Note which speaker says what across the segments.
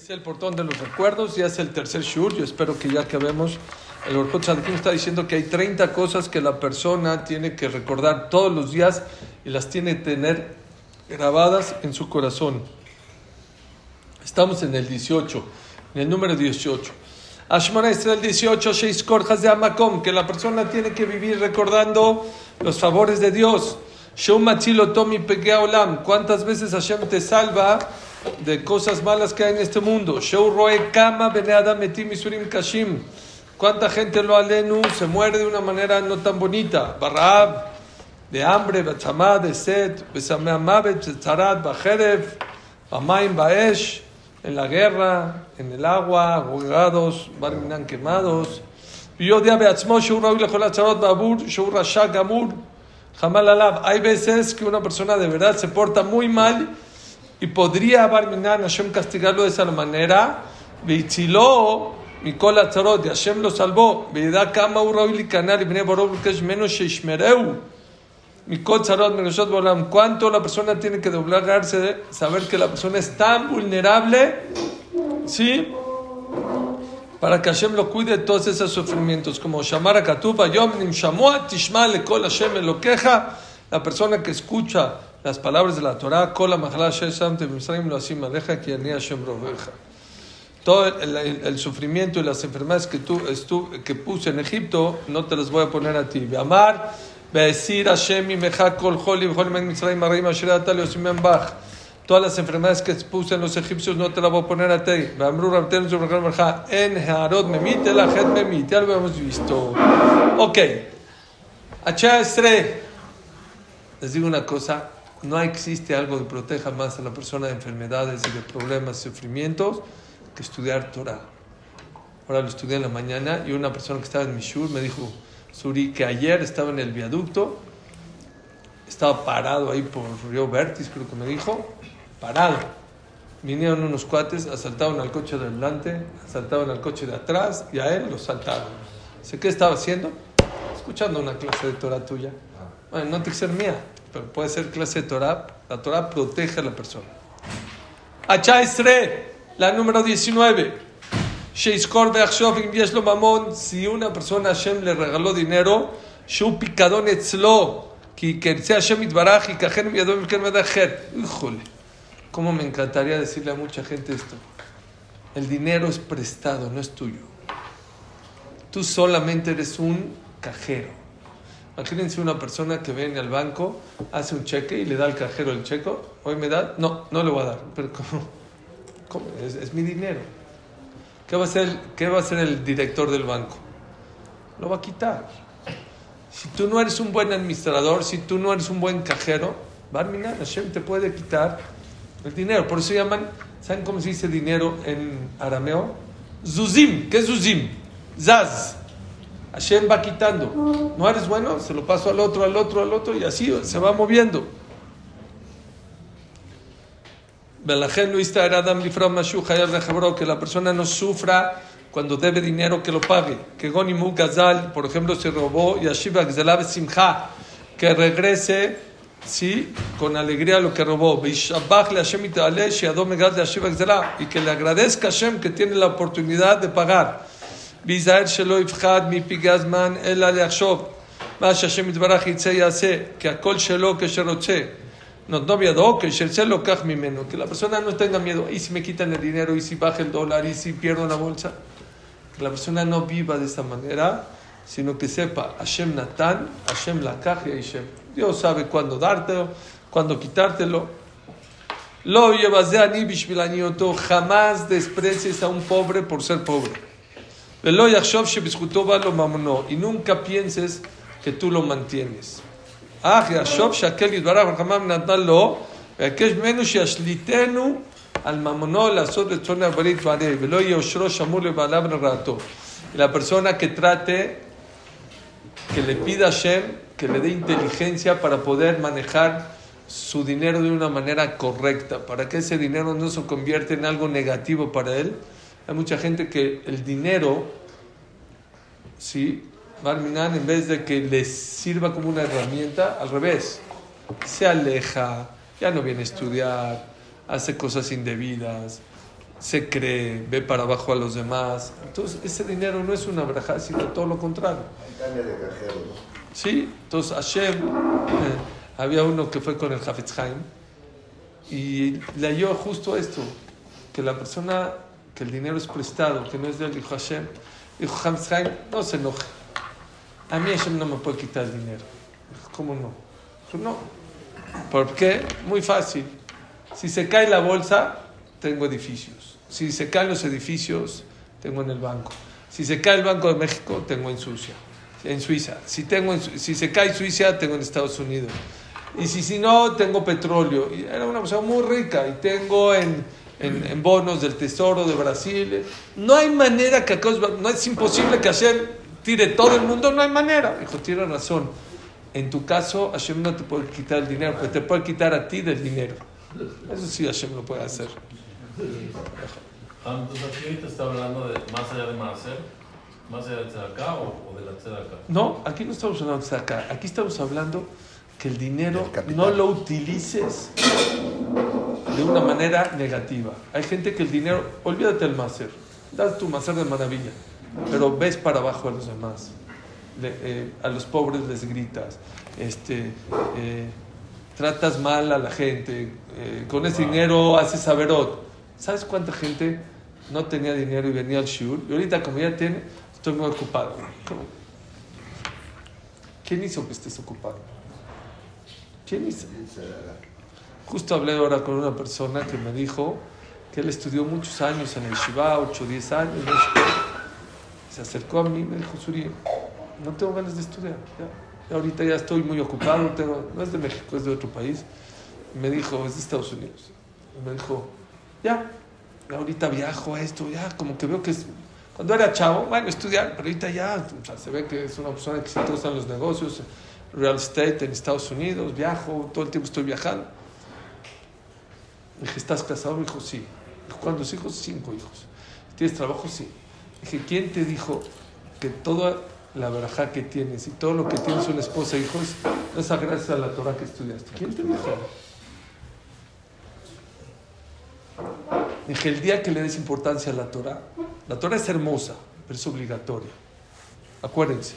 Speaker 1: Es el portón de los recuerdos, ya es el tercer shur. Yo espero que ya acabemos. El Orkot Tzadikim está diciendo que hay 30 cosas que la persona tiene que recordar todos los días y las tiene que tener grabadas en su corazón. Estamos en el 18, en el número 18. Ashmona está el 18, Sheis Korjas de Amakom, que la persona tiene que vivir recordando los favores de Dios. Shom Machilo Tomi Olam, ¿cuántas veces Hashem te salva? De cosas malas que hay en este mundo. Kama Kashim. ¿Cuánta gente lo alenu se muere de una manera no tan bonita? Barab, de hambre, Bachamá, de sed, Besameamavet, Tzarat, Bajerev, Bamaim, Baesh, en la guerra, en el agua, ahogados, Barminan quemados. Yo de Beatzmo, Shur Raúl, Jolatzarot, Babur, Shur Rashak, Amur, Jamal Alab. Hay veces que una persona de verdad se porta muy mal y podría Barminan Hashem castigarlo de esa manera. Vichiló, Mikol Atzarot, y Hashem lo salvó. Veida Kama Urauli Kanal, y Bnei Borov, que es menos Sheishmereu. Mikol Tzarot, Meroshot Bolam. ¿Cuánto la persona tiene que doblegarse de saber que la persona es tan vulnerable? ¿Sí? Para que Hashem lo cuide de todos esos sufrimientos. Como Shamara Katuba, Yom Nim Shamua, Tishma, Lekol Hashem, lo queja. La persona que escucha las palabras de la Torah. Todo el, el, el, sufrimiento y las enfermedades que, tú, estu, que puse en Egipto, no te las voy a poner a ti. Amar. Todas las enfermedades que puse en los egipcios no te las voy a poner a ti. En Memit. Ya lo hemos visto. Ok. Les digo una cosa no existe algo que proteja más a la persona de enfermedades y de problemas, y sufrimientos, que estudiar Torah. Ahora lo estudié en la mañana y una persona que estaba en Mishur me dijo, Suri, que ayer estaba en el viaducto, estaba parado ahí por Río Vertis, creo que me dijo, parado. Vinieron unos cuates, asaltaron al coche de adelante, asaltaron al coche de atrás y a él lo saltaron. Sé qué estaba haciendo, escuchando una clase de Torah tuya. Bueno, no te que ser mía, pero puede ser clase de Torah. La Torah protege a la persona. Esre, la número 19. Si una persona Hashem le regaló dinero, Shu picadón etzlo, Híjole, cómo me encantaría decirle a mucha gente esto. El dinero es prestado, no es tuyo. Tú solamente eres un cajero. Imagínense una persona que viene al banco, hace un cheque y le da al cajero el cheque. ¿Hoy me da? No, no le voy a dar. Pero ¿cómo? Es, mi dinero. ¿Qué va, a hacer, ¿Qué va a hacer el director del banco? Lo va a quitar. Si tú no eres un buen administrador, si tú no eres un buen cajero, Barminan Hashem te puede quitar el dinero. Por eso llaman, ¿saben cómo se dice dinero en arameo? Zuzim. ¿Qué es Zuzim? Zaz. Hashem va quitando. No eres bueno, se lo paso al otro, al otro, al otro, y así se va moviendo. Que la persona no sufra cuando debe dinero que lo pague. Que Gonimu Gazal, por ejemplo, se robó y Simcha, que regrese sí, con alegría lo que robó. Y que le agradezca a Hashem que tiene la oportunidad de pagar. להיזהר שלא יפחד מפגעי הזמן, אלא לחשוב מה שהשם יתברך יצא יעשה, כי הכל שלו כשרוצה. רוצה. נותנו בידו, כשירצה לוקח ממנו. Que la persona no tenga miedo, y si me quitan el dinero, y si baja el dólar, y si pierdo una bolsa. Que la persona no viva de esta manera, sino que sepa, Hashem Natan, Hashem Lakach y Hashem. Dios sabe cuándo dártelo, cuándo quitártelo. Lo llevas de ani bishvilanioto, jamás desprecies a un pobre por ser pobre. Y nunca pienses que tú lo mantienes. Y la persona que trate, que le pida a Hashem, que le dé inteligencia para poder manejar su dinero de una manera correcta, para que ese dinero no se convierta en algo negativo para él, hay mucha gente que el dinero, ¿sí? Barminan, en vez de que les sirva como una herramienta, al revés, se aleja, ya no viene a estudiar, hace cosas indebidas, se cree, ve para abajo a los demás. Entonces, ese dinero no es una braja, sino todo lo contrario. Sí, entonces Hashem, eh, había uno que fue con el Hafetz Haim y le halló justo esto, que la persona, que el dinero es prestado, que no es de él, dijo Hashem, dijo Hafetz Haim, no se enoje, a mí Hashem no me puede quitar el dinero. Dijo, ¿cómo no? Dijo, no. ¿Por qué? Muy fácil. Si se cae la bolsa, tengo edificios. Si se caen los edificios, tengo en el banco. Si se cae el Banco de México, tengo en Suiza. En Suiza. Si, tengo si se cae Suiza, tengo en Estados Unidos. Y si, si no, tengo petróleo. Y era una persona muy rica. Y tengo en, en, bonos del Tesoro de Brasil. No hay manera que no es imposible que Hashem tire todo el mundo. No hay manera. Dijo, tiene razón. En tu caso, Hashem no te puede quitar el dinero, pero te puede quitar a ti del dinero. Eso sí Hashem lo puede hacer.
Speaker 2: Entonces aquí ahorita está hablando de más allá de Maaser, más allá de Tzedakah o, o de la Tzedakah.
Speaker 1: No, aquí no estamos hablando de Tzedakah, aquí estamos hablando que el dinero no lo utilices de una manera negativa. Hay gente que el dinero, olvídate del Maaser, das tu Maaser de maravilla, pero ves para abajo a los demás. Eh, a los pobres les gritas, este, eh, tratas mal a la gente, eh, con ese dinero haces saberot. ¿Sabes cuánta gente no tenía dinero y venía al shiur? Y ahorita como ya tiene, estoy muy ocupado. ¿Quién hizo que estés ocupado? ¿Quién hizo? Justo hablé ahora con una persona que me dijo que él estudió muchos años en el Shiva, 8 o 10 años. Se acercó a mí y me dijo, Suri, no tengo ganas de estudiar. Ahorita ya estoy muy ocupado, no es de México, es de otro país. me dijo, es de Estados Unidos. me dijo, ya, ahorita viajo a esto, ya, como que veo que es... Cuando era chavo, bueno, estudiar, pero ahorita ya, se ve que es una persona exitosa en los negocios, real estate en Estados Unidos, viajo, todo el tiempo estoy viajando. dije, ¿estás casado? Me dijo, sí. ¿cuántos hijos? Cinco hijos. ¿Tienes trabajo? Sí. dije, ¿quién te dijo que toda la verajá que tienes y todo lo que tienes una esposa e hijos, es gracias a la Torah que estudiaste. ¿Quién te dijo? Dije, el día que le des importancia a la Torah, la Torah es hermosa, pero es obligatoria. Acuérdense,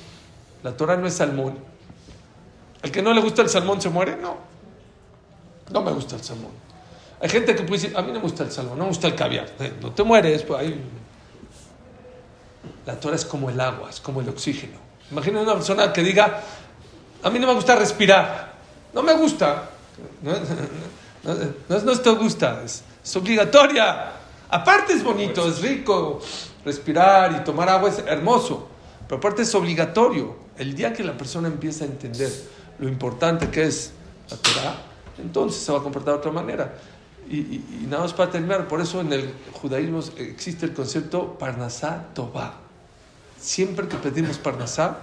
Speaker 1: la Torah no es salmón. El que no le gusta el salmón se muere, no. No me gusta el salmón. Hay gente que puede decir, a mí no me gusta el salmón, no me gusta el caviar. No te mueres, pues ahí la Torah es como el agua, es como el oxígeno. Imagina una persona que diga, a mí no me gusta respirar. No me gusta. No, no, te gusta, es, obligatoria. Aparte es bonito, es rico. Respirar y tomar agua es hermoso. Pero aparte es obligatorio. El día que la persona empieza a entender lo importante que es la Torah, entonces se va a comportar de otra manera. Y, y, nada más para terminar, por eso en el judaísmo existe el concepto Parnasá Tová siempre que pedimos Parnasá,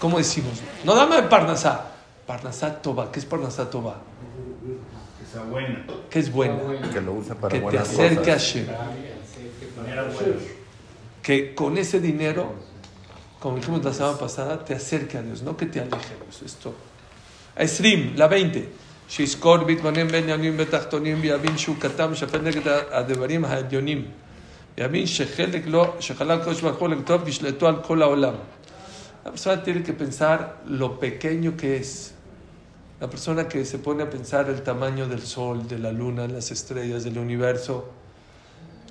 Speaker 1: ¿cómo decimos? No dame Parnasá, Parnasá Toba. ¿Qué es Parnasá Toba?
Speaker 2: Que sea buena.
Speaker 1: Que es buena.
Speaker 3: Que lo use para
Speaker 1: Que te acerque a Hashem. Que con ese dinero, como dijimos la semana pasada, te acerque a Dios, no que te aleje Dios. Esto. Esrim, la 20. שיזכור בהתבונן בין יונים ותחתונים ויבין שהוא קטן משפט נגד הדברים העליונים. יבין שחלק לא, שחלל הקדוש ברוך הוא לכתוב וישלטו על כל העולם. La persona tiene que pensar lo pequeño que es. La persona que se pone a pensar el tamaño del sol, de la luna, las estrellas, del universo.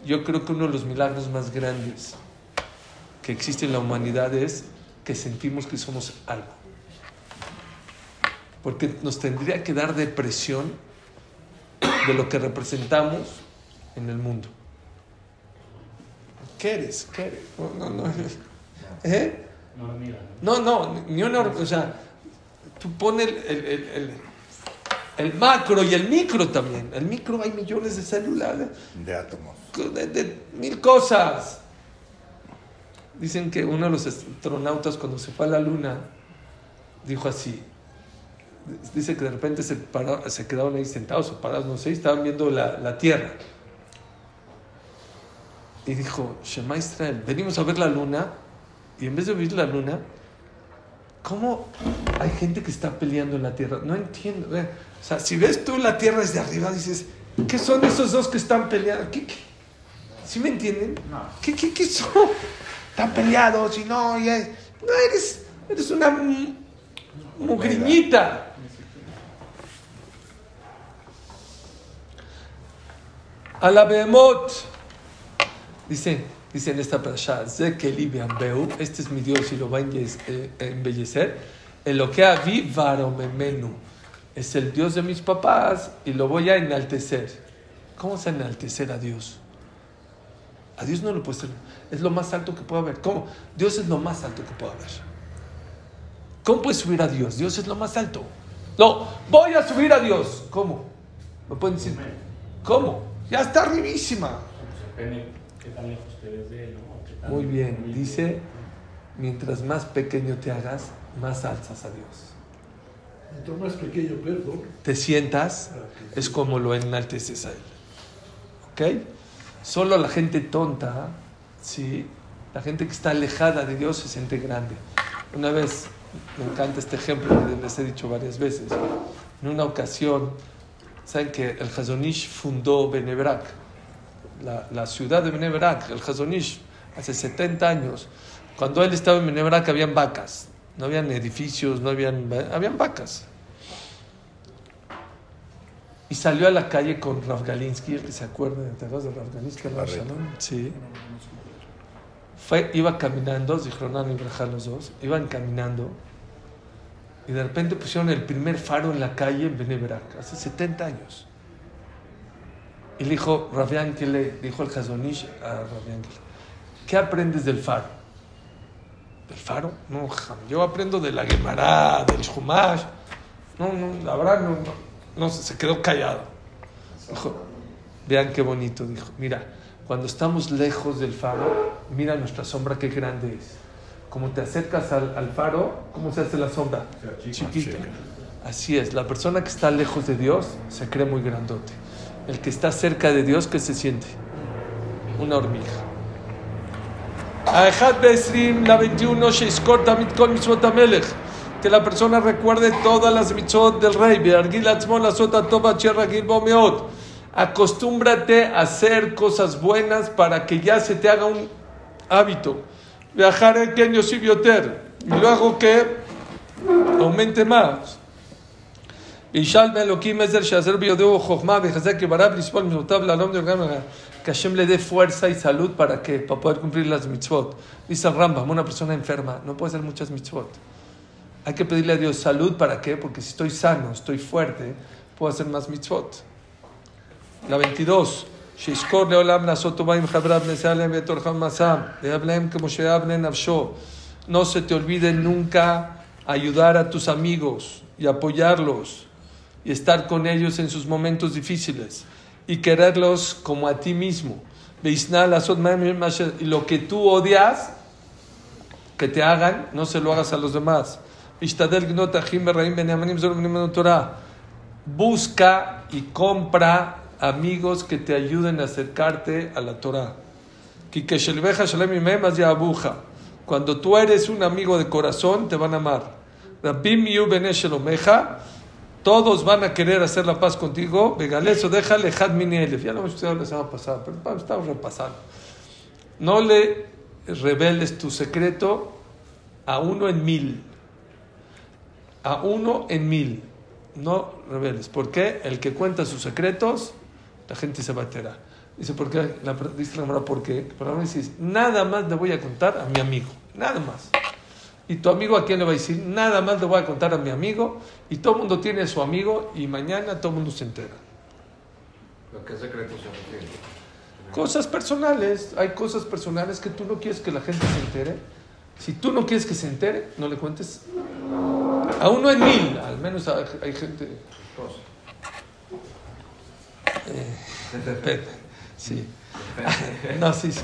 Speaker 1: Yo creo que uno de los milagros más grandes que existe en la humanidad es que sentimos que somos algo. Porque nos tendría que dar depresión de lo que representamos en el mundo. ¿Qué eres? ¿Qué eres? No, no, no. ¿Eh? No, no, ni una. O sea, tú pones el, el, el, el, macro y el micro también. El micro hay millones de células.
Speaker 3: De átomos.
Speaker 1: De, mil cosas. Dicen que uno de los astronautas, cuando se fue a la luna, dijo así. Dice que de repente se, paró, se quedaron ahí sentados o parados, no sé, y estaban viendo la, la Tierra y dijo, Shema Israel, venimos a ver la luna y en vez de ver la luna, ¿cómo hay gente que está peleando en la tierra? No entiendo. O sea, si ves tú la tierra desde arriba, dices, ¿qué son esos dos que están peleando? ¿Sí me entienden?
Speaker 3: No.
Speaker 1: ¿Qué, qué, qué son? Están peleados y no, y es- no eres, eres una mu- mugriñita. A la Behemoth. Dice, dice en esta parasha, este es mi Dios y lo va a eh, embellecer. En lo que vi varomemenu. Es el Dios de mis papás y lo voy a enaltecer. ¿Cómo se enaltecer a Dios? A Dios no lo puede ser. Es lo más alto que puede haber. ¿Cómo? Dios es lo más alto que puede haber. ¿Cómo puedes subir a Dios? Dios es lo más alto. No, voy a subir a Dios. ¿Cómo? ¿Me pueden decir? ¿Cómo? Ya está arribísima.
Speaker 3: Depende qué tan lejos te ves de él, ¿no? Qué tan-
Speaker 1: Muy bien, dice, mientras más pequeño te hagas, más alzas a Dios.
Speaker 4: Mientras más pequeño, perdón.
Speaker 1: Te sientas, es como lo enalteces a Él. ¿Ok? Solo la gente tonta, ¿sí? la gente que está alejada de Dios se siente grande. Una vez, me encanta este ejemplo, que les he dicho varias veces, en una ocasión, saben que el Hazonish fundó Benebrak, la, ciudad de Benebrak, el Hazonish, hace 70 años. Cuando él estaba en Benebrak habían vacas, no habían edificios, no habían, habían vacas. Y salió a la calle con Rav Galinsky, el que se acuerda, ¿te acuerdas de Rav Galinsky? Rav
Speaker 5: Barreto.
Speaker 1: Shalom? Sí. Fue, iba caminando, Zichronan y Brajá los dos, iban caminando y de repente pusieron el primer faro en la calle en Benebrak, hace 70 años. Y le dijo, Yankele, dijo el Hazonish a Rav Yankele, ¿qué aprendes del faro? ¿Del faro? No, yo aprendo de la Gemara, del Shumash. No, no, la verdad no, no, no, se quedó callado. Dijo, vean qué bonito, dijo, mira, cuando estamos lejos del faro, mira nuestra sombra qué grande es. Como te acercas al, al faro, ¿cómo se hace la sombra? Chiquita. Así es, la persona que está lejos de Dios se cree muy grandote. El que está cerca de Dios, ¿qué se siente? Una hormiga. האחד בעשרים ל-21 שיזכור תמיד כל מצוות המלך. Que la persona recuerde todas las mitzvot del rey. וירגיל לעצמו לעשות הטוב עד שרגיל בו מאוד. Acostúmbrate a hacer cosas buenas para que ya se te haga un hábito. Viajar en Kenyo יותר. Y luego que aumente más. וישאל מאלוקים עזר שעזר ביודעו חוכמה ויחזק יבריו לסבול מצוותיו לעלום דרגם que Hashem le dé fuerza y salud para que para poder cumplir las mitzvot. Dice el Rambam, una persona enferma no puede hacer muchas mitzvot. Hay que pedirle a Dios salud para qué? Porque si estoy sano, estoy fuerte, puedo hacer más mitzvot. La 22. שיזכור לעולם לעשות טובה עם חבריו, לסייע להם ואת אורחם מסעם, ויהב להם כמו שיהב לנפשו. No se te olvide nunca ayudar a tus amigos y apoyarlos y estar con ellos en sus momentos difíciles y quererlos como a ti mismo. Veisna lasot ma'am masher- Y lo que tú odias, que te hagan, no se lo hagas a los demás. Busca y compra amigos que te ayuden a acercarte a la Torah. Cuando tú eres un amigo de corazón, te van a amar. Todos van a querer hacer la paz contigo. Begaleso, déjale had mini elef. Ya lo hemos estudiado la semana pasada, pero estamos repasando. No le reveles tu secreto a uno en mil. A uno en mil. No reveles. ¿Por qué? El que cuenta sus secretos, la gente se va a enterar. Dice, ¿por qué? La, dice la ¿por qué? Pero dice, nada más le voy a contar a mi amigo. Nada más. Y tu amigo a quién le va a decir, nada más le voy a contar a mi amigo. Y todo el mundo tiene a su amigo y mañana todo el mundo se entera.
Speaker 5: ¿A qué secretos se refiere?
Speaker 1: Cosas personales, hay cosas personales que tú no quieres que la gente se entere. Si tú no quieres que se entere, no le cuentes a uno en mil. Al menos hay, hay gente. Eh, depende, sí. no, sí, sí.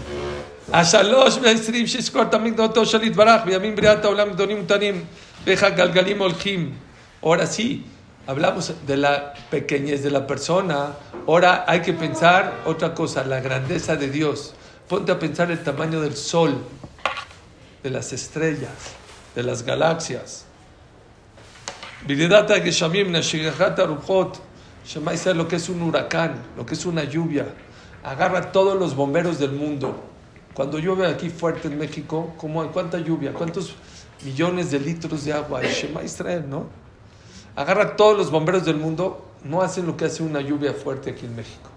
Speaker 1: השלוש והעשרים שיזכור תמיד דעתו של יתברך בימים בריאת העולם גדולים וקטנים ואיך הגלגלים הולכים. Ahora sí, hablamos de la pequeñez de la persona. Ahora hay que pensar otra cosa, la grandeza de Dios. Ponte a pensar el tamaño del sol, de las estrellas, de las galaxias. Videdata Geshamim, Nashigahata Ruchot, Shema Israel, lo que es un huracán, lo que es una lluvia, Agarra todos los bomberos del mundo. Cuando llueve aquí fuerte en México, ¿cómo, ¿cuánta lluvia? ¿Cuántos millones de litros de agua? Shema Israel, ¿no? Agarra todos los bomberos del mundo, no hacen lo que hace una lluvia fuerte aquí en México.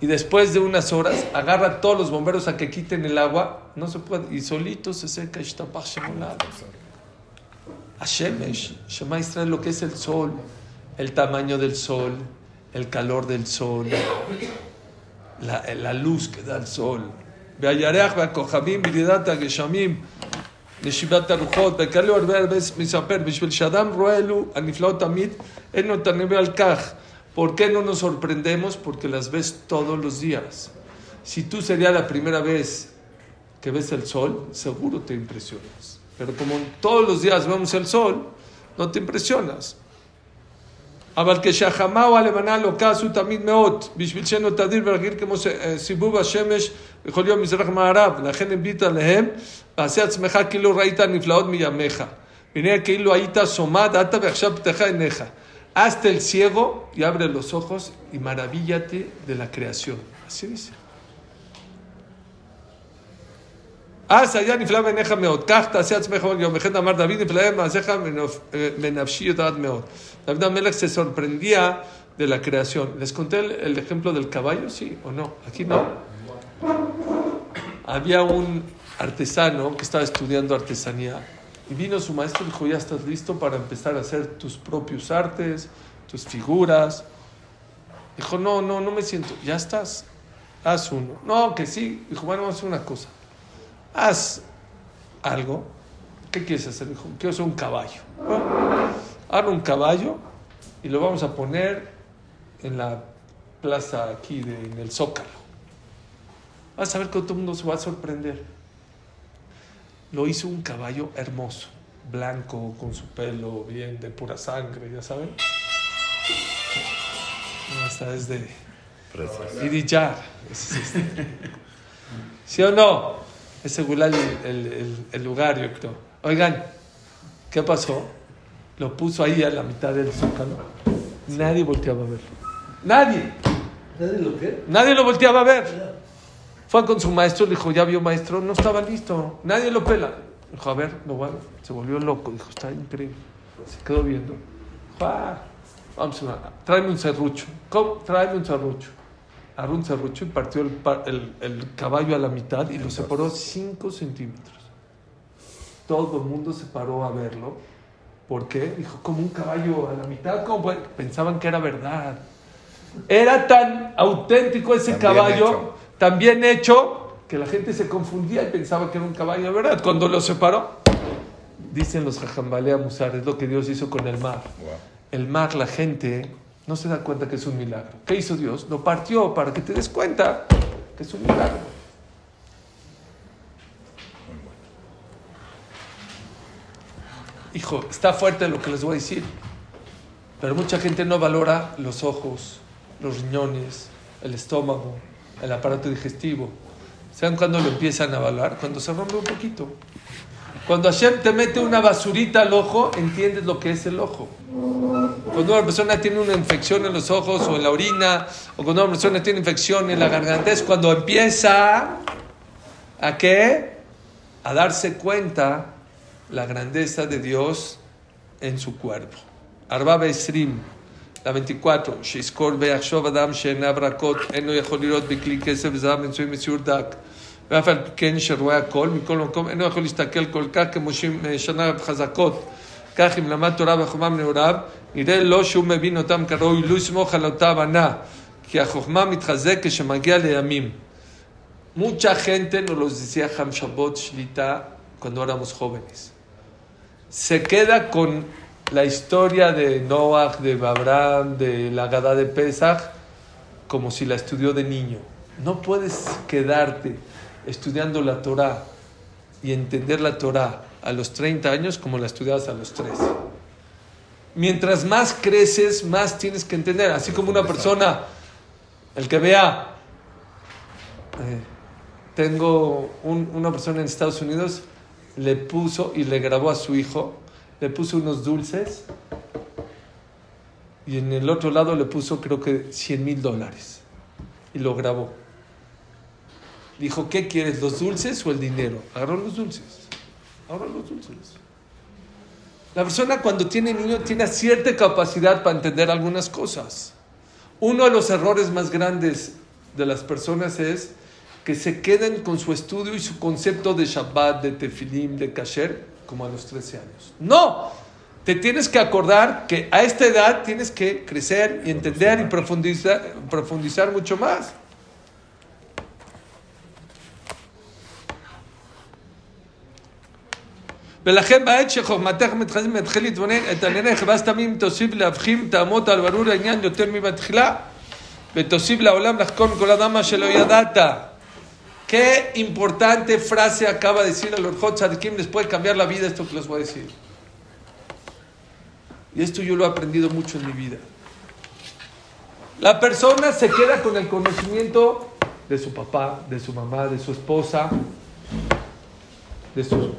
Speaker 1: Y después de unas horas, agarra todos los bomberos a que quiten el agua, no se puede, y solito se seca. Shemolad. Hashemesh, Shema Israel, lo que es el sol, el tamaño del sol, el calor del sol, la, la luz que da el sol. והירח והכוכבים ולידת הגשמים, נשיבת הרוחות, וכאלו הרבה הרבה מספר, בשביל שאדם רואה אלו הנפלאות תמיד, אין לו תנבא על כך. ¿Por qué no nos sorprendemos? Porque las ves todos los días. Si tú sería la primera vez que ves el sol, seguro te impresionas. Pero como todos los días vemos el sol, no te impresionas. אבל כשהחמה או הלבנה לוקה עשו תמיד מאות, בשביל שאינו תדיר ורגיל כמו ש- אה, סיבוב השמש בכל יום מזרח מערב, לכן הביט עליהם, ועשה עצמך כאילו ראית נפלאות מימיך. והנה כאילו היית סומד, עתה ועכשיו פתחה עיניך. Hazte el ciego y abre los ojos y maravíllate de la creación. Así dice. אז היה נפלא בעיניך מאוד, כך תעשה עצמך יום אחד אמר דוד נפלא מעשיך מנפ- אה, מנפשי יודעת מאוד. David Amelech se sorprendía de la creación. ¿Les conté el, el ejemplo del caballo? Sí o no. Aquí no. Había un artesano que estaba estudiando artesanía y vino su maestro y dijo, ya estás listo para empezar a hacer tus propios artes, tus figuras. Dijo, no, no, no me siento. Ya estás. Haz uno. No, que sí. Dijo, bueno, vamos a hacer una cosa. Haz algo. ¿Qué quieres hacer? Dijo, quiero hacer un caballo. Bueno, un caballo y lo vamos a poner en la plaza aquí, de, en el Zócalo. Vas a ver que todo el mundo se va a sorprender. Lo hizo un caballo hermoso, blanco, con su pelo bien de pura sangre, ya saben. No, Esta es de ¿Sí o no? Es según el, el- el- el lugar, yo creo. Oigan, ¿qué pasó? Lo puso ahí a la mitad del zócalo. Nadie volteaba a verlo. Nadie.
Speaker 4: ¿Nadie lo qué?
Speaker 1: Nadie lo volteaba a ver. Fue con su maestro, le dijo, ya vio maestro, no estaba listo. Nadie lo pela. Dijo, a ver, lo bueno. Se volvió loco. Dijo, está increíble. Se quedó viendo. Dijo, ah, vamos a tráeme un serrucho. ¿Cómo? Tráeme un serrucho. Agarró un serrucho y partió el, el- el caballo a la mitad y lo separó 5 centímetros. Todo el mundo se paró a verlo. ¿Por qué? Dijo, como un caballo a la mitad. ¿Cómo puede? Pensaban que era verdad. Era tan auténtico ese
Speaker 6: Tan
Speaker 1: caballo, tan bien hecho, que la gente se confundía y pensaba que era un caballo de verdad. Cuando lo separó, dicen los jajambalea musar, es lo que Dios hizo con el mar.
Speaker 6: Wow.
Speaker 1: El mar, la gente no se da cuenta que es un milagro. ¿Qué hizo Dios? Lo partió para que te des cuenta que es un milagro. Hijo, está fuerte lo que les voy a decir, pero mucha gente no valora los ojos, los riñones, el estómago, el aparato digestivo. ¿Saben cuándo lo empiezan a valorar? Cuando se rompe un poquito. Cuando Hashem te mete una basurita al ojo, entiendes lo que es el ojo. Cuando una persona tiene una infección en los ojos o en la orina, o cuando una persona tiene infección en la garganta, es cuando empieza a qué? A darse cuenta la grandeza de Dios en su cuerpo. Arba Besrim, la 24, Shiskor Beachshov Adam Shena Brakot, Eno Yacholirot Bikli Kesef Zab Mensuim Dak. ואף על פי כן שרואה הכל, מכל מקום אינו יכול להסתכל כל כך כמו שניו חזקות. כך אם למד תורה וחוכמה מנעוריו, נראה לו שהוא מבין אותם כראוי, לו יסמוך על אותה הבנה, כי החוכמה מתחזק כשמגיע לימים. Mucha gente nos los decía Ham Shabbat Shlita cuando éramos jóvenes. Se queda con la historia de Noah, de Abraham, de la Gada de Pesach, como si la estudió de niño. No puedes quedarte estudiando la Torah y entender la Torah a los 30 años como la estudiabas a los 13. Mientras más creces, más tienes que entender. Así como una persona, el que vea, eh, tengo un- una persona en Estados Unidos, le puso y le grabó a su hijo, le puso unos dulces y en el otro lado le puso creo que 100 mil dólares. y lo grabó. Dijo, ¿qué quieres, los dulces o el dinero? Agarró los dulces. Agarró los dulces. La persona cuando tiene niño tiene cierta capacidad para entender algunas cosas. Uno de los errores más grandes de las personas es que se queden con su estudio y su concepto de Shabbat, de Tefilim, de Kasher, como a los 13 años. No, te tienes que acordar que a esta edad tienes que crecer y entender y profundizar, profundizar mucho más. ולכן בעת שחוכמתך מתחיל מתחיל להתבונן את עניינך ואז תמים תוסיף להבחין טעמות על ברור העניין יותר מבתחילה ותוסיף לעולם לחקור מכל אדם מה שלא ידעת. Qué importante frase acaba de decir el Orjot Tzadikim, les puede cambiar la vida esto que les voy a decir. Y esto yo lo he aprendido mucho en mi vida. La persona se queda con el conocimiento de su papá, de su mamá, de su esposa, de su...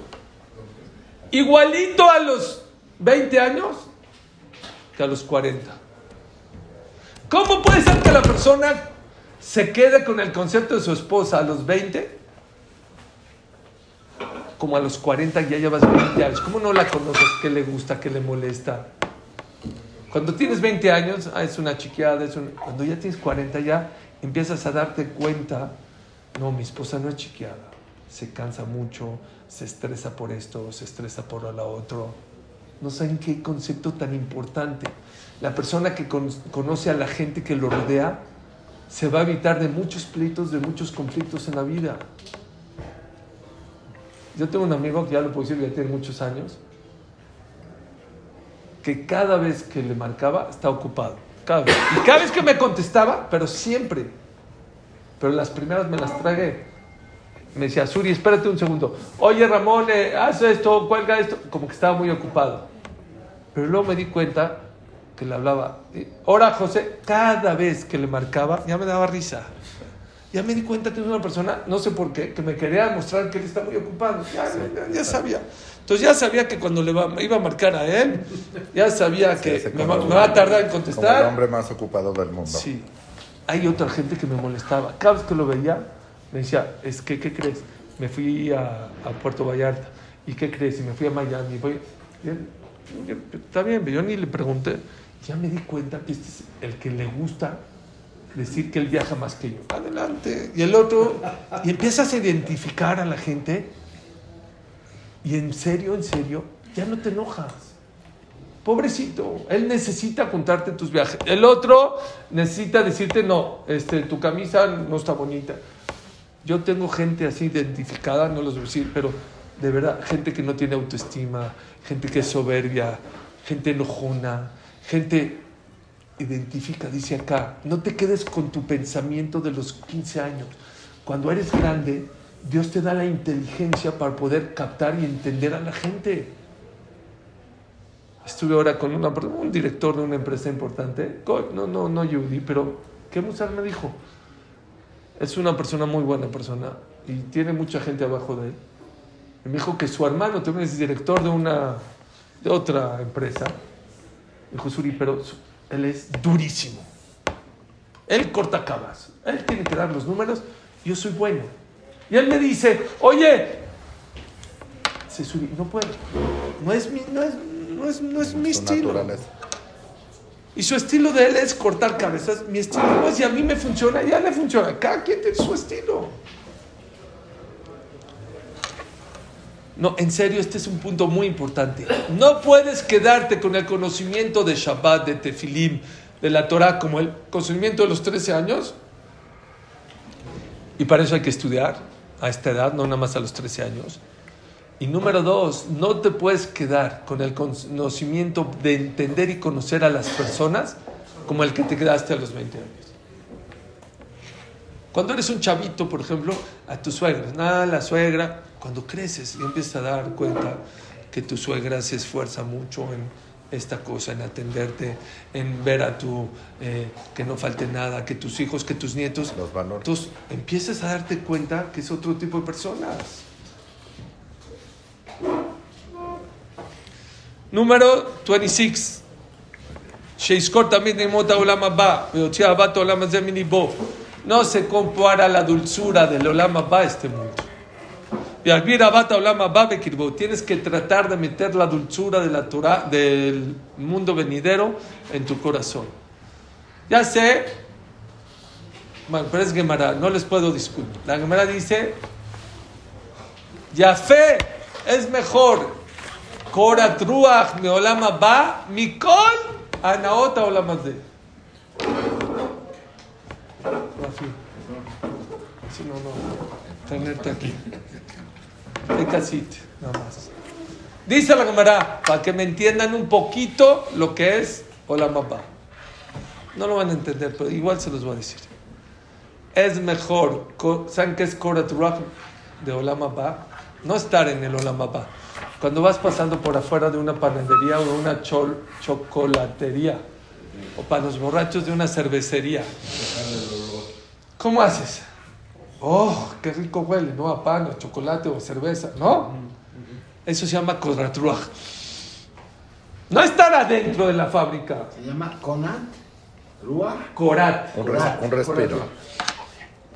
Speaker 1: Igualito a los 20 años que a los 40. ¿Cómo puede ser que la persona se quede con el concepto de su esposa a los 20? Como a los 40 ya llevas 20 años. ¿Cómo no la conoces? ¿Qué le gusta? ¿Qué le molesta? Cuando tienes 20 años, ah, es una chiqueada, es un... cuando ya tienes 40 ya empiezas a darte cuenta, no, mi esposa no es chiqueada, se cansa mucho, se estresa por esto, se estresa por lo otro. No saben qué concepto tan importante. La persona que con- conoce a la gente que lo rodea se va a evitar de muchos pleitos, de muchos conflictos en la vida. Yo tengo un amigo que ya lo puedo decir, ya tiene muchos años, que cada vez que le marcaba está ocupado. Y cada vez que me contestaba, pero siempre. Pero las primeras me las tragué. Me decía, Suri, espérate un segundo. Oye, Ramón, eh, haz esto, cuelga esto. Como que estaba muy ocupado. Pero luego me di cuenta que le hablaba. Ahora, José, cada vez que le marcaba, ya me daba risa. Ya me di cuenta que es una persona, no sé por qué, que me quería mostrar que él está muy ocupado. Ya, ya- ya sabía. Entonces ya sabía que cuando le va- iba a marcar a él, ya sabía que me, va-
Speaker 6: el-
Speaker 1: me va a tardar en
Speaker 6: Como el
Speaker 1: contestar.
Speaker 6: hombre más ocupado del mundo.
Speaker 1: Sí. Hay otra gente que me molestaba. Cada vez que lo veía, me decía, es que, ¿qué crees? Me fui a, Puerto Vallarta. ¿Y qué crees? Y me fui a Miami. Voy... y él, Está bien, yo ni le pregunté. Ya me di cuenta que este es el que le gusta decir que él viaja más que yo. Adelante. Y el otro, y empiezas a identificar a la gente y en serio, en serio, ya no te enojas. Pobrecito, él necesita contarte tus viajes. El otro necesita decirte, no, este, tu camisa no está bonita. Yo tengo gente así identificada, no los voy a decir, pero de verdad, gente que no tiene autoestima, gente que es soberbia, gente enojona, gente identifica, dice acá, no te quedes con tu pensamiento de los 15 años. Cuando eres grande, Dios te da la inteligencia para poder captar y entender a la gente. Estuve ahora con un director de una empresa importante, no, no, no Yehudi, pero ¿qué Musar me dijo? Es una persona muy buena persona y tiene mucha gente abajo de él. Y me dijo que su hermano también es director de una de otra empresa. Dijo Suri, pero él es durísimo. Él corta cabas. Él tiene que dar los números. Yo soy bueno. Y él me dice, oye, dice Suri, no puedo. No es mi, no es, no es, no es mi estilo. Y su estilo de él es cortar cabezas. Mi estilo es, y a mí me funciona, ya le funciona. Cada quien tiene su estilo. No, en serio, este es un punto muy importante. No puedes quedarte con el conocimiento de Shabbat, de Tefilim, de la Torah, como el conocimiento de los 13 años. Y para eso hay que estudiar a esta edad, no nada más a los 13 años. Y número dos, no te puedes quedar con el conocimiento de entender y conocer a las personas como el que te quedaste a los 20 años. Cuando eres un chavito, por ejemplo, a tu suegra, nada, la suegra, cuando creces y empiezas a dar cuenta que tu suegra se esfuerza mucho en esta cosa, en atenderte, en ver a tu, eh, que no falte nada, que tus hijos, que tus nietos,
Speaker 6: Los valores.
Speaker 1: entonces empiezas a darte cuenta que es otro tipo de personas. Número 26. No se compara la dulzura del Olama Ba a este mundo. Tienes que tratar de meter la dulzura de la Torah, del mundo venidero en tu corazón. Ya sé, pero es Gemara, no les puedo discutir. La Gemara dice, ya fe es mejor Korat Ruach me Olama Ba, Mikol Anaota Olama de. Rafi. Si no, no. Tenerte aquí. Casita, nada más. Dice la Gemara, para que me entiendan un poquito lo que es Olama Ba. No lo van a entender, pero igual se los voy a decir. Es mejor, ¿saben qué es Korat Ruach de Olama Ba? No estar en el Olama Ba. Cuando vas pasando por afuera de una panadería o de una chol- chocolatería, o para los borrachos de una cervecería, ¿cómo haces? Oh, qué rico huele, ¿no? A pan, a chocolate o cerveza, ¿no? Eso se llama Korat Ruach. No estar adentro de la fábrica.
Speaker 6: Se llama Conat Ruach.
Speaker 1: Korat.
Speaker 7: Un, res- un respiro.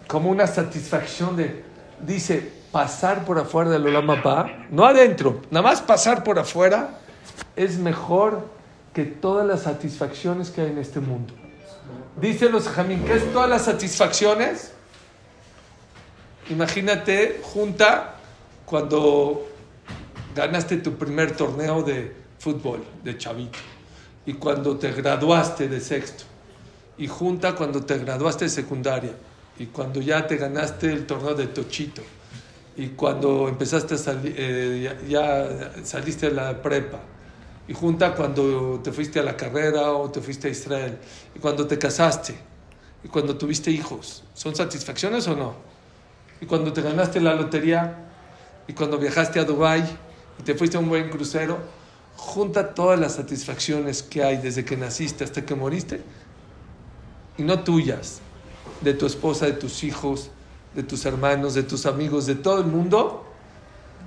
Speaker 1: como una satisfacción de, dice, pasar por afuera del Olama Ba, no adentro, nada más pasar por afuera es mejor que todas las satisfacciones que hay en este mundo. Dice los Jamín, ¿qué es todas las satisfacciones? Imagínate, junta, cuando ganaste tu primer torneo de fútbol, de chavito, y cuando te graduaste de sexto, y junta cuando te graduaste de secundaria y cuando ya te ganaste el torneo de Tochito y cuando empezaste a salir, ya, ya saliste de la prepa y junta cuando te fuiste a la carrera o te fuiste a Israel y cuando te casaste y cuando tuviste hijos, ¿son satisfacciones o no? Y cuando te ganaste la lotería y cuando viajaste a Dubái y te fuiste a un buen crucero, junta todas las satisfacciones que hay desde que naciste hasta que moriste y no tuyas, de tu esposa, de tus hijos, de tus hermanos, de tus amigos, de todo el mundo,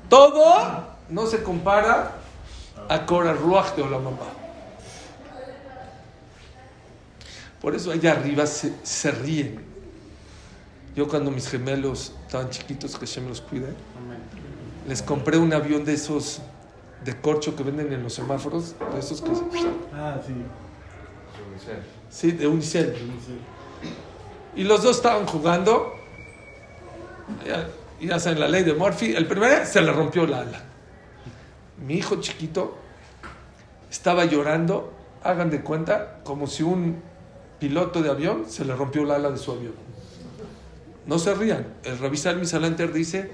Speaker 1: todo no se compara a Cora Ruach de Olam Haba. Por eso allá arriba se, se ríen. Yo cuando mis gemelos estaban chiquitos, que Hashem los cuide, les compré un avión de esos de corcho que venden en los semáforos, de esos que...
Speaker 3: Ah, sí.
Speaker 1: Sí, de Unicel. Y los dos estaban jugando. Ya, ya saben la ley de Murphy. El primero se le rompió la ala. Mi hijo chiquito estaba llorando, hagan de cuenta, como si un piloto de avión se le rompió la ala de su avión. No se rían. El Rabbi Salmi Salanter dice,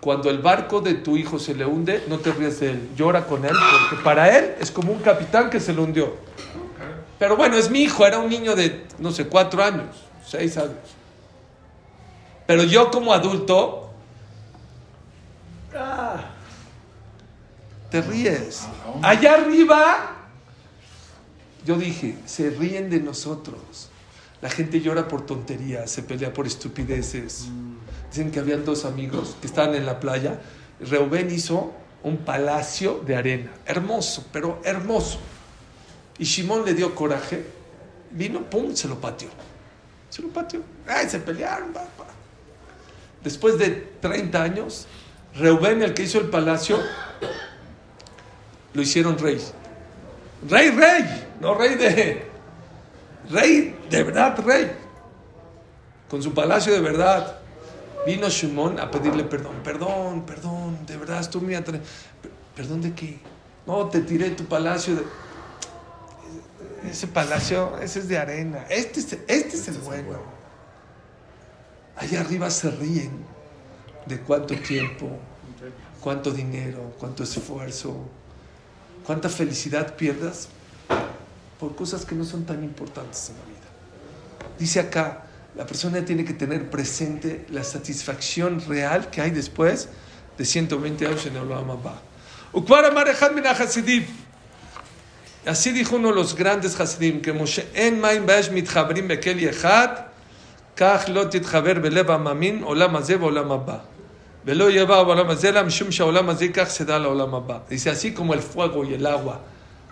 Speaker 1: cuando el barco de tu hijo se le hunde, no te rías de él, llora con él, porque para él es como un capitán que se le hundió. Pero bueno, es mi hijo, era un niño de, no sé, cuatro años, seis años. Pero yo como adulto, ah, te ríes. Allá arriba, yo dije, se ríen de nosotros. La gente llora por tonterías, se pelea por estupideces. Dicen que habían dos amigos que estaban en la playa. Reuben hizo un palacio de arena, hermoso, pero hermoso. Y Shimón le dio coraje, vino, pum, se lo pateó. Se lo pateó. Ay, se pelearon. Después de 30 años, Reuben, el que hizo el palacio, lo hicieron rey. Rey, rey, no rey de... Rey, de verdad, rey. Con su palacio de verdad. Vino Shimón a pedirle perdón. Perdón, perdón, de verdad, estuve muy atre- ¿Perdón de qué? No, te tiré tu palacio de ese palacio, ese es de arena. Este es, este es el bueno. Allá arriba se ríen de cuánto tiempo, cuánto dinero, cuánto esfuerzo, cuánta felicidad pierdas por cosas que no son tan importantes en la vida. Dice acá, la persona tiene que tener presente la satisfacción real que hay después de 120 años en el Olamabá. Así dijo uno de los grandes Hasidim, que Moshe en Maim Bekel כך לא תתחבר בלב המאמין עולם הזה ועולם הבא. ולא יהיה בא בעולם הזה, אלא משום שהעולם הזה ייקח סדה לעולם הבא. Dice, así como el fuego y el agua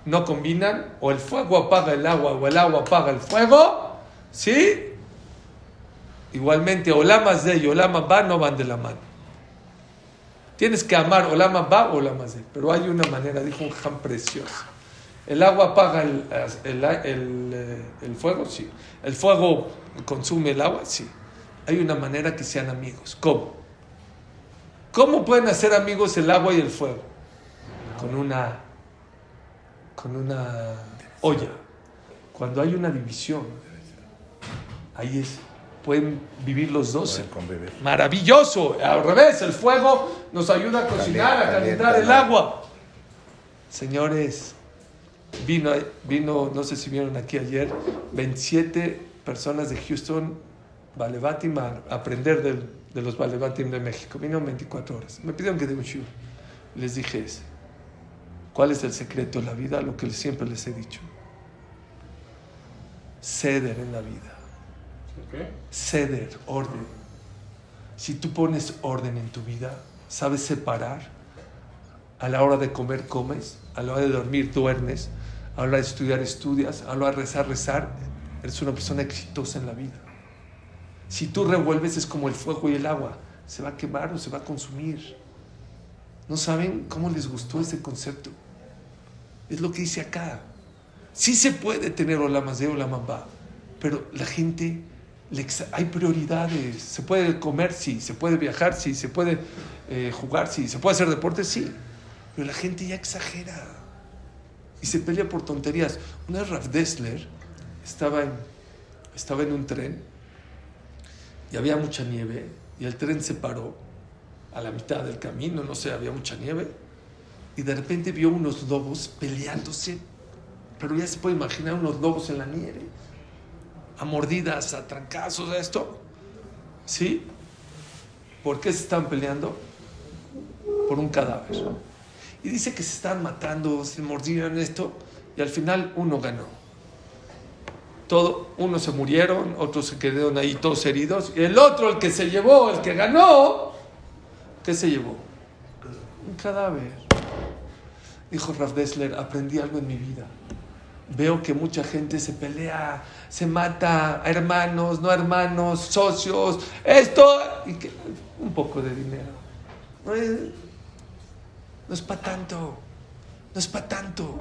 Speaker 1: no combinan, o el fuego apaga el agua, o el agua apaga el fuego, ¿sí? Igualmente, Olamas de y Olama va no van de la mano. Tienes que amar Olama va o Olama de. Pero hay una manera, dijo un jam precioso. ¿El agua apaga el, el- el, el fuego? Sí. ¿El fuego consume el agua? Sí. Hay una manera que sean amigos. ¿Cómo? ¿Cómo pueden hacer amigos el agua y el fuego? Con una, con una olla. Cuando hay una división, ahí es, pueden vivir los dos.
Speaker 7: Pueden convivir.
Speaker 1: Maravilloso. Al revés, el fuego nos ayuda a cocinar, a calentar el agua. Señores, vino, vino, no sé si vieron aquí ayer, 27 personas de Houston, Balebatim, a aprender del- de los Balebatim de México. Vino 24 horas. Me pidieron que dé un shiur. Les dije ese. ¿Cuál es el secreto de la vida? Lo que siempre les he dicho. Ceder en la vida.
Speaker 3: ¿Qué?
Speaker 1: Ceder, orden. Si tú pones orden en tu vida, sabes separar. A la hora de comer, comes. A la hora de dormir, duermes. A la hora de estudiar, estudias. A de rezar, rezar. Eres una persona exitosa en la vida. Si tú revuelves, es como el fuego y el agua. Se va a quemar o se va a consumir. ¿No saben cómo les gustó ese concepto? Es lo que dice acá. Sí se puede tener olamas de olamas va, pero la gente, hay prioridades. Se puede comer, sí. Se puede viajar, sí. Se puede eh, jugar, sí. Se puede hacer deporte, sí. Pero la gente ya exagera y se pelea por tonterías. Una vez Rav Dessler estaba en, estaba en un tren y había mucha nieve y el tren se paró a la mitad del camino, no sé, había mucha nieve y de repente vio unos lobos peleándose, pero ya se puede imaginar unos lobos en la nieve, a mordidas, a trancazos, a esto. ¿Sí? ¿Por qué se están peleando? Por un cadáver. Y dice que se están matando, se mordieron esto, y al final uno ganó. Todo, unos se murieron, otros se quedaron ahí todos heridos, y el otro, el que se llevó, el que ganó, ¿qué se llevó? Un cadáver. Dijo Raf Dessler, aprendí algo en mi vida. Veo que mucha gente se pelea, se mata hermanos, no hermanos, socios, esto, y que, un poco de dinero. No es, para tanto, no es para tanto.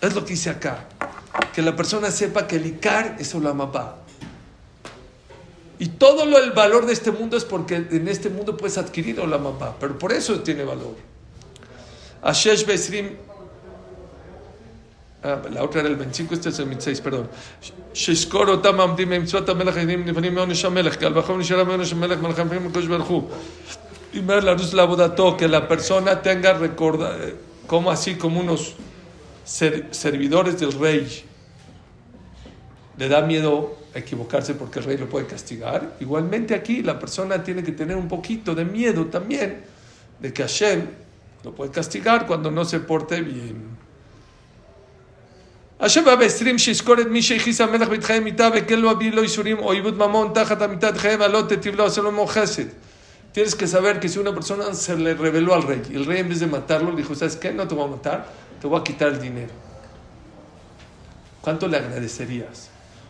Speaker 1: Es lo que dice acá, que la persona sepa que el Icar es Olamapá. Y todo lo, el valor de este mundo es porque en este mundo puedes adquirir Olamapá, pero por eso tiene valor. Ashesh Besrim, ah, la otra era el 25, este es el 26, perdón. שיזכור אותם העומדים במצוות המלך העדים נבנים מעונש המלך, כי על וחום נשארה מעונש המלך מלך המלכים הקדוש ברוך הוא. Primero la luz la bodato, que la persona tenga recorda, como así como unos ser- servidores del rey. Le da miedo equivocarse porque el rey lo puede castigar. Igualmente aquí la persona tiene que tener un poquito de miedo también de que Hashem lo puede castigar cuando no se porte bien. השם בא בעשרים שיזכור את מי שהכיס המלך בתחיי מיתה וכן לא אביא לו איסורים או עיבוד ממון תחת המיטה תחייהם הלא תיטיב לו עשה לו עמו חסד. Tienes que saber que si una persona se le reveló al rey y el rey en vez de matarlo le dijo, ¿sabes qué? No te voy a matar, te voy a quitar el dinero. ¿Cuánto le agradecerías?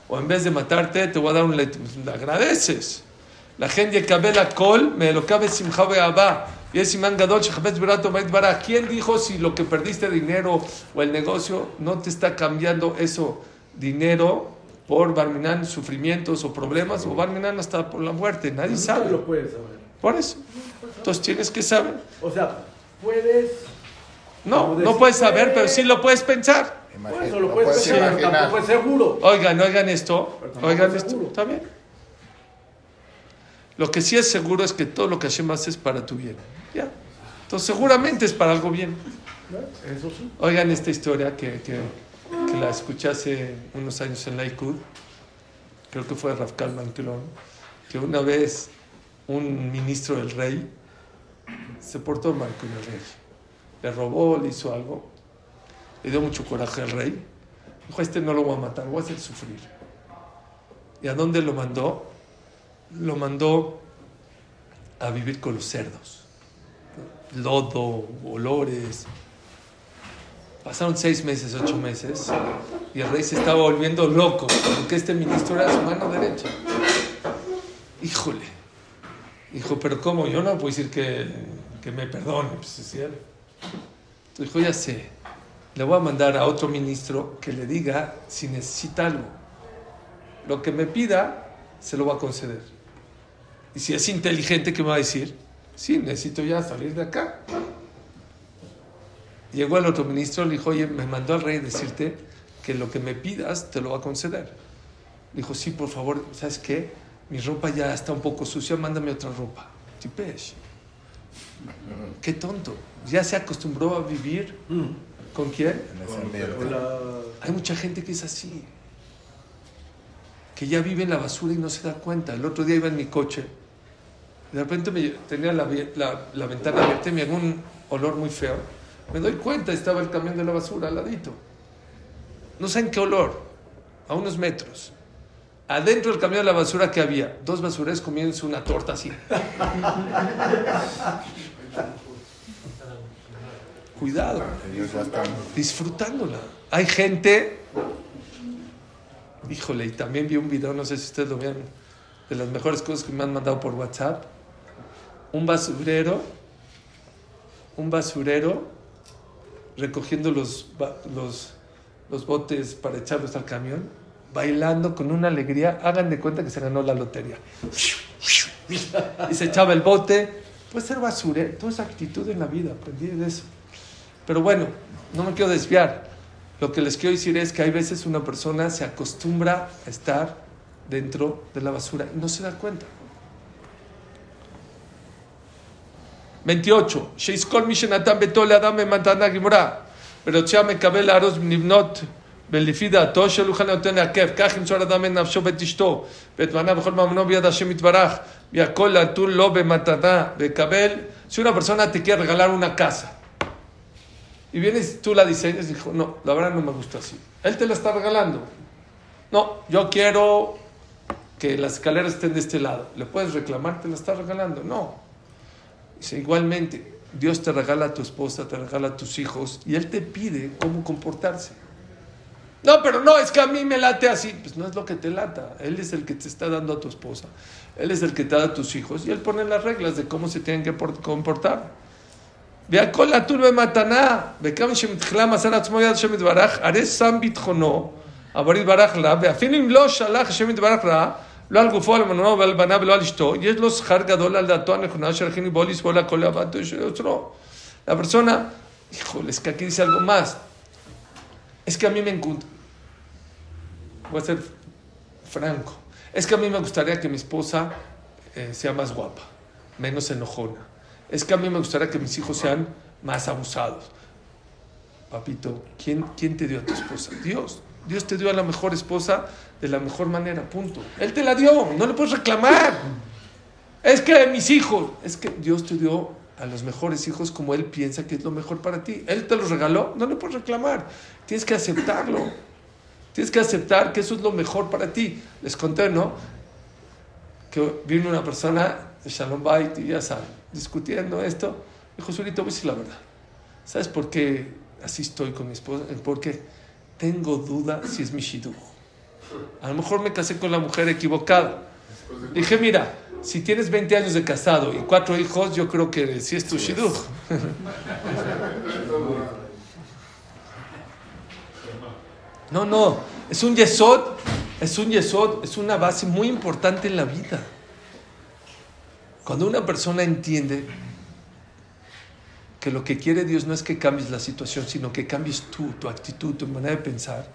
Speaker 1: O en vez de matarte, te voy a dar un lecho. Le agradeces. La gente que la col, me lo cabe simcha abba. ¿Quién dijo si lo que perdiste dinero o el negocio no te está cambiando eso, dinero, por barminan, sufrimientos o problemas, o barminan hasta por la muerte? Nadie sabe.
Speaker 4: lo puedes saber.
Speaker 1: Por eso. Entonces tienes que saber.
Speaker 4: O sea, puedes.
Speaker 1: No, no puedes saber, pero sí lo puedes pensar.
Speaker 4: Por
Speaker 7: Imagina-
Speaker 4: eso lo
Speaker 7: lo
Speaker 4: puedes pensar,
Speaker 7: imaginar.
Speaker 4: tampoco es seguro.
Speaker 1: Oigan, oigan esto. Oigan
Speaker 4: es
Speaker 1: esto.
Speaker 4: seguro.
Speaker 1: Está bien. Lo que sí es seguro es que todo lo que Hashem hace es para tu bien. Ya. Entonces seguramente es para algo bien. Oigan esta historia que, que, que la escuché hace unos años en Lakewood. Creo que fue Raf Kalman Klon. Que una vez un ministro del rey se portó mal con el rey. Le robó, le hizo algo. Le dio mucho coraje al rey. Dijo, este no lo voy a matar, voy a hacer sufrir. ¿Y a dónde lo mandó? Lo mandó a vivir con los cerdos. Lodo, olores. Pasaron seis meses, ocho meses, y el rey se estaba volviendo loco, porque este ministro era su mano derecha. Híjole. Dijo, pero ¿cómo? Yo no puedo decir que, que me perdone. Pues es cierto. Entonces dijo, ya sé, le voy a mandar a otro ministro que le diga si necesita algo. Lo que me pida, se lo va a conceder. Y si es inteligente, ¿qué me va a decir? Sí, necesito ya salir de acá. Llegó el otro ministro, le dijo, oye, me mandó al rey decirte que lo que me pidas te lo va a conceder. Le dijo, sí, por favor, ¿sabes qué? Mi ropa ya está un poco sucia, mándame otra ropa. Tipesh. Qué tonto. Ya se acostumbró a vivir con quién? Hay mucha gente que es así. Que ya vive en la basura y no se da cuenta. El otro día iba en mi coche. De repente me, tenía la, la, la ventana abierta y me llegó un olor muy feo. Me doy cuenta, estaba el camión de la basura al ladito. No saben qué olor, a unos metros. Adentro del camión de la basura que había, dos basureros comiéndose una torta así. Cuidado, disfrutándola. Hay gente, híjole, y también vi un video, no sé si ustedes lo vieron, de las mejores cosas que me han mandado por WhatsApp. Un basurero, un basurero recogiendo los, los, los botes para echarlos al camión, bailando con una alegría. Hagan de cuenta que se ganó la lotería. Y se echaba el bote. Puede ser basura, toda esa actitud en la vida, aprendí de eso. Pero bueno, no me quiero desviar. Lo que les quiero decir es que hay veces una persona se acostumbra a estar dentro de la basura y no se da cuenta. 28. שיזכול מי שנתן ביתו לאדם במתנה גמורה, ורוצה מקבל לארוז לבנות ולפי דעתו שלו כן נותן לעכב, כך ימסור אדם את נפשו ואת אשתו, ואת מנה וכל ממונו ביד השם יתברך, והכל נתון לו במתנה, וקבל, si una persona te quiere regalar una casa, y vienes tú la diseñas y dijo, no, la verdad no me gusta así. Él te la está regalando. No, yo quiero que las escaleras estén de este lado. ¿Le puedes reclamar? Te la está regalando. No. Igualmente, Dios te regala a tu esposa, te regala a tus hijos, y Él te pide cómo comportarse. No, pero no, es que a mí me late así. Pues no es lo que te lata. Él es el que te está dando a tu esposa. Él es el que te da a tus hijos. Y Él pone las reglas de cómo se tienen que comportar. Mataná. לא על גופו, על מנונו ועל בניו ולא על אשתו, יש לו שכר גדול על דעתו הנכונה, שהכין בו לסבול הכל לעבדתו של יוצרו. La persona, híjole, es que aquí dice algo más. Es que a mí me encuentra. Voy a ser franco. Es que a mí me gustaría que mi esposa eh, sea más guapa, menos enojona. Es que a mí me gustaría que mis hijos sean más abusados. Papito, ¿quién, ¿quién te dio a tu esposa? Dios. Dios te dio a la mejor esposa de la mejor manera, punto. Él te la dio, no le puedes reclamar. Es que mis hijos, es que Dios te dio a los mejores hijos como Él piensa que es lo mejor para ti. Él te los regaló, no le puedes reclamar. Tienes que aceptarlo. Tienes que aceptar que eso es lo mejor para ti. Les conté, ¿no? Que vino una persona de Shalom Bait y ya saben, discutiendo esto. Dijo, Surito, voy a decir la verdad. ¿Sabes por qué así estoy con mi esposa? Porque tengo duda si es mi shidduch. A lo mejor me casé con la mujer equivocada. Dije, mira, si tienes 20 años de casado y cuatro hijos, yo creo que sí es tu shidduch. No, no, es un yesod, es un yesod, es una base muy importante en la vida. Cuando una persona entiende que lo que quiere Dios no es que cambies la situación, sino que cambies tú, tu actitud, tu manera de pensar,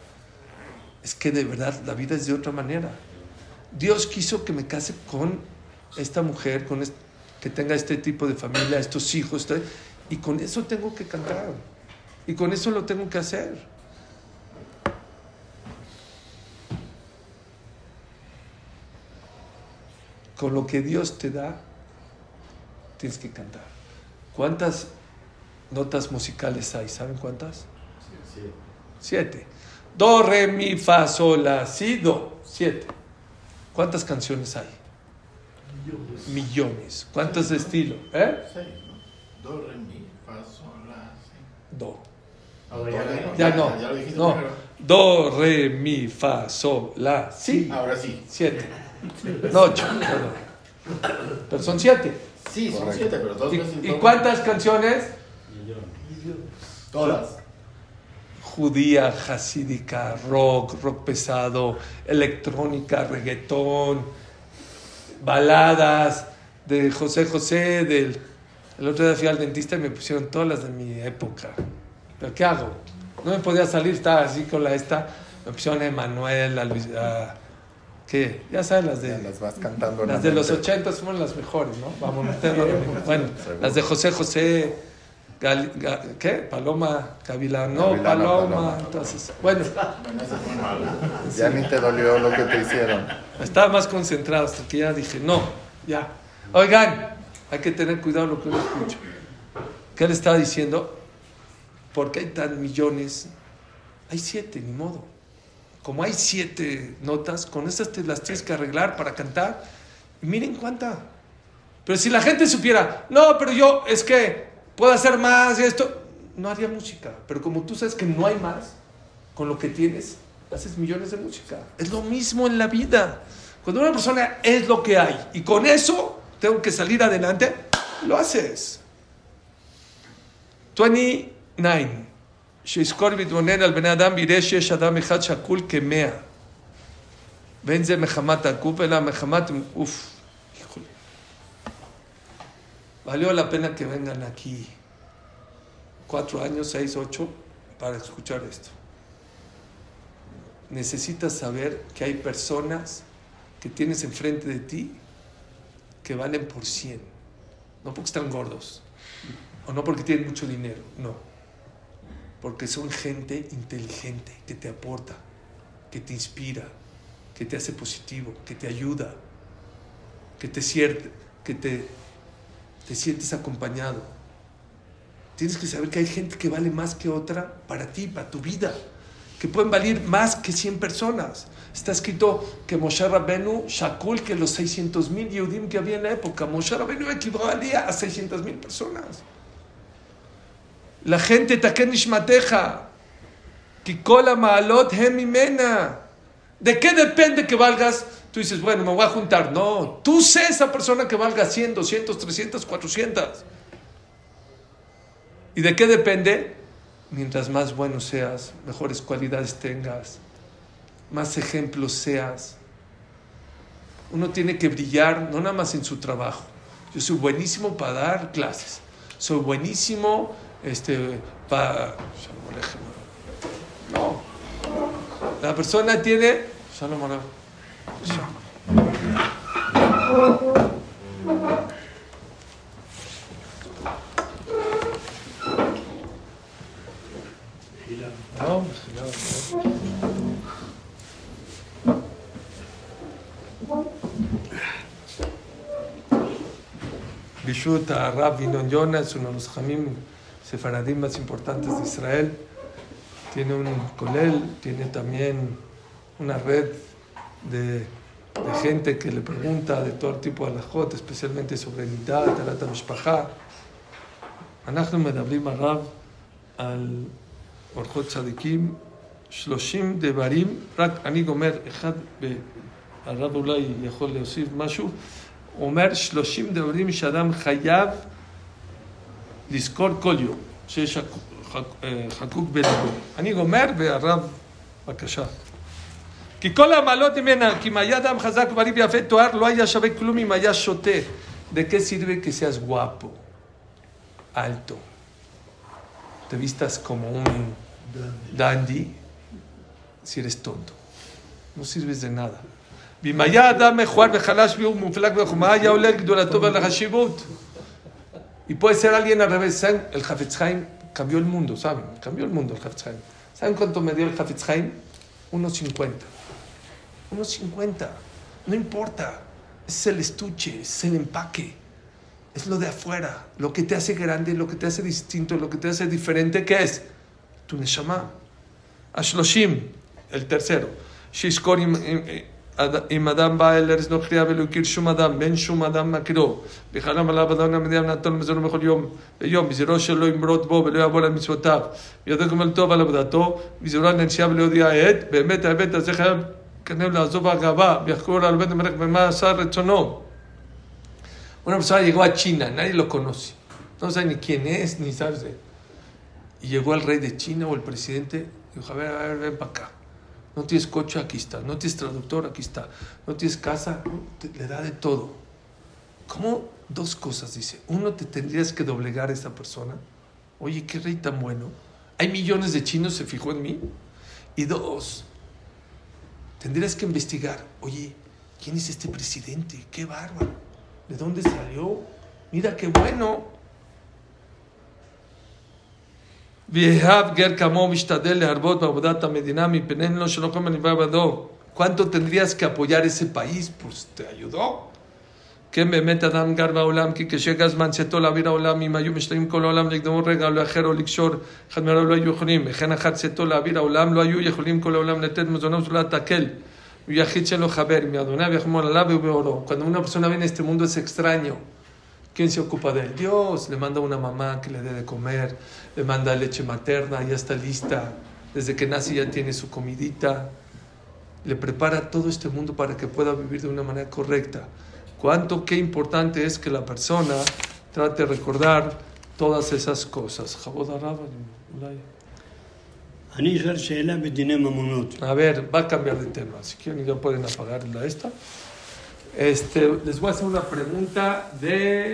Speaker 1: es que de verdad la vida es de otra manera. Dios quiso que me case con esta mujer, con este, que tenga este tipo de familia, estos hijos, y con eso tengo que cantar, y con eso lo tengo que hacer. Con lo que Dios te da, tienes que cantar. ¿Cuántas notas musicales hay? ¿Saben cuántas?
Speaker 3: Siete.
Speaker 1: Siete. Do, re, mi, fa, sol, la, si, do. Siete. ¿Cuántas canciones hay? Millones. ¿Cuántas de estilo? ¿Eh?
Speaker 7: Seis, ¿no? Do, re, mi, fa, sol, la, si.
Speaker 1: Do.
Speaker 3: Ahora ya,
Speaker 1: Ya no.
Speaker 7: Ya lo dijiste
Speaker 1: No.
Speaker 7: primero.
Speaker 1: Do, re, mi, fa, sol, la, si.
Speaker 7: Ahora sí.
Speaker 1: Siete. No, ocho. perdón. Pero son siete.
Speaker 7: Sí, son siete, pero todos
Speaker 1: ¿Y, y cuántas canciones?
Speaker 7: Todas.
Speaker 1: Judía, hasídica, rock, rock pesado, electrónica, reggaetón, baladas de José José, del... El otro día fui al dentista y me pusieron todas las de mi época. ¿Pero qué hago? No me podía salir, estaba así con la esta. Me pusieron a Emanuel, a Luis... a- ¿Qué? Ya sabes las de...
Speaker 8: Ya las vas cantando. en
Speaker 1: Las
Speaker 8: la
Speaker 1: de los. 80 fueron las mejores, ¿no? Vamos a meterlo. Bueno, las de José José, Gal- Ga- ¿qué? Paloma, Gavilano,
Speaker 8: Gavilano,
Speaker 1: Paloma.
Speaker 8: Paloma.
Speaker 1: Entonces, bueno.
Speaker 8: Ya ni te dolió lo que te hicieron.
Speaker 1: estaba más concentrado hasta que ya dije, no, ya. Oigan, hay que tener cuidado lo que uno escucha. ¿Qué le estaba diciendo? Porque hay tan millones, hay siete, ni modo. Como hay siete notas, con esas te las tienes que arreglar para cantar. Y miren cuánta. Pero si la gente supiera, no, pero yo es que puedo hacer más y esto, no haría música. Pero como tú sabes que no hay más, con lo que tienes, haces millones de música. Es lo mismo en la vida. Cuando una persona es lo que hay y con eso tengo que salir adelante, lo haces. 29. שיזכור ויתבונן על בני אדם ויראה שיש אדם אחד שקול כמאה. ואין זה מחמת הגוף, אלא מחמת... אוף, híjole. Valió la pena que vengan aquí cuatro años, seis, ocho, para escuchar esto. Necesitas saber que hay personas que tienes enfrente de ti que valen por 100. No porque están gordos o no porque tienen mucho dinero, no. Porque son gente inteligente que te aporta, que te inspira, que te hace positivo, que te ayuda, que te, cier- que te, te sientes acompañado. Tienes que saber que hay gente que vale más que otra para ti, para tu vida, que pueden valer más que 100 personas. Está escrito que Moshe Rabenu, Shakul, que los 600 mil Yehudim que había en la época, Moshe Rabenu equivalía a 600 mil personas. La gente, Taken Nishmateja, Kikola Maalot Hemimena. ¿De qué depende que valgas? Tú dices, bueno, me voy a juntar. No, tú sé esa persona que valga 100, 200, 300, 400. ¿Y de qué depende? Mientras más bueno seas, mejores cualidades tengas, más ejemplos seas. Uno tiene que brillar no nada más en su trabajo. Yo soy buenísimo para dar clases. Soy buenísimo este, para... No. La persona tiene... Bishut Arab Vinon Yona es uno de los jamim sefaradim más importantes de Israel. Tiene un colel, tiene también una red de, de gente que le pregunta de todo tipo de alajot, especialmente sobre נידה, טלת המשפחה. אנחנו מדברים הרב על אורחות צדיקים, 30 דברים, רק אני גומר אחד, הרב אולי יכול להוסיף משהו, אומר 30 דברים שאדם חייב לזכור כל יום, שיש אה, חקוק בליבו. אני גומר והרב, בבקשה. כי כל המעלות ממנה, כי אם היה אדם חזק ובריא ויפה תואר, לא היה שווה כלום אם היה שותה. ¿De qué sirve que seas guapo, alto, te vistas como un dandy si eres tonto? No sirves de nada. ואם היה אדם מכוער וחלש והוא מופלג בחומה, היה עולה לגדולתו ועל החשיבות. Y puede ser alguien al revés. ¿Saben? El Hafetz Haim cambió el mundo, ¿saben? Cambió el mundo el Hafetz Haim. ¿Saben cuánto me dio el Hafetz Haim? 1.50. 1.50. No importa. Es el estuche, es el empaque. Es lo de afuera. Lo que te hace grande, lo que te hace distinto, lo que te hace diferente. ¿Qué es? Tu neshama. Ashloshim, el tercero. שיזכור עם, עם, אם אדם בא אל ארץ נוכריה ולא הכיר שום אדם, בין שום אדם מכירו, וחלם עליו אדם המדינה נתון מזונו בכל יום ויום, מזירו שלא ימרוד בו ולא יעבור על מצוותיו, וידע גמל טוב על עבודתו, מזירו לנשייה ולא יודיע עת, באמת ההיבט הזה חייב una persona llegó a China, nadie lo conoce, no sabe ni quién es, ni sabe. Y llegó el rey de China o el presidente, dijo, a ver, a ver, ven para acá. No tienes coche, aquí está. No tienes traductor, aquí está. No tienes casa, le da de todo. ¿Cómo? Dos cosas, dice. Uno, te tendrías que doblegar a esa persona. Oye, qué rey tan bueno. Hay millones de chinos, se fijó en mí. Y dos, Tendrías que investigar, oye, ¿quién es este presidente? ¡Qué bárbaro! ¿De dónde salió? Mira qué bueno. ¿Cuánto tendrías que apoyar ese país? Pues te ayudó. כן באמת אדם גר בעולם, כי כשהגיע הזמן צאתו לאוויר העולם, אם היו משתנים כל העולם לקדמו רגע או לאחר או לקשור, אחד מהרוב לא היו יכולים. וכן אחת צאתו לאוויר העולם, לא היו יכולים כל העולם לתת מזונו ולא תקל. הוא יחיד שלו חבר, מאדוניו יחמול עליו ובאורו. Cuando una persona viene a este mundo es extraño. ¿Quién se ocupa de él? Dios le manda una mamá que le dé de comer, le manda leche materna, ya está lista. Desde que nace ya tiene su comidita. Le prepara todo este mundo para que pueda vivir de una manera correcta. cuánto, qué importante es que la persona trate de recordar todas esas cosas. A ver, va a cambiar de tema. Si quieren ya pueden apagar la esta. Este, les voy a hacer una pregunta de...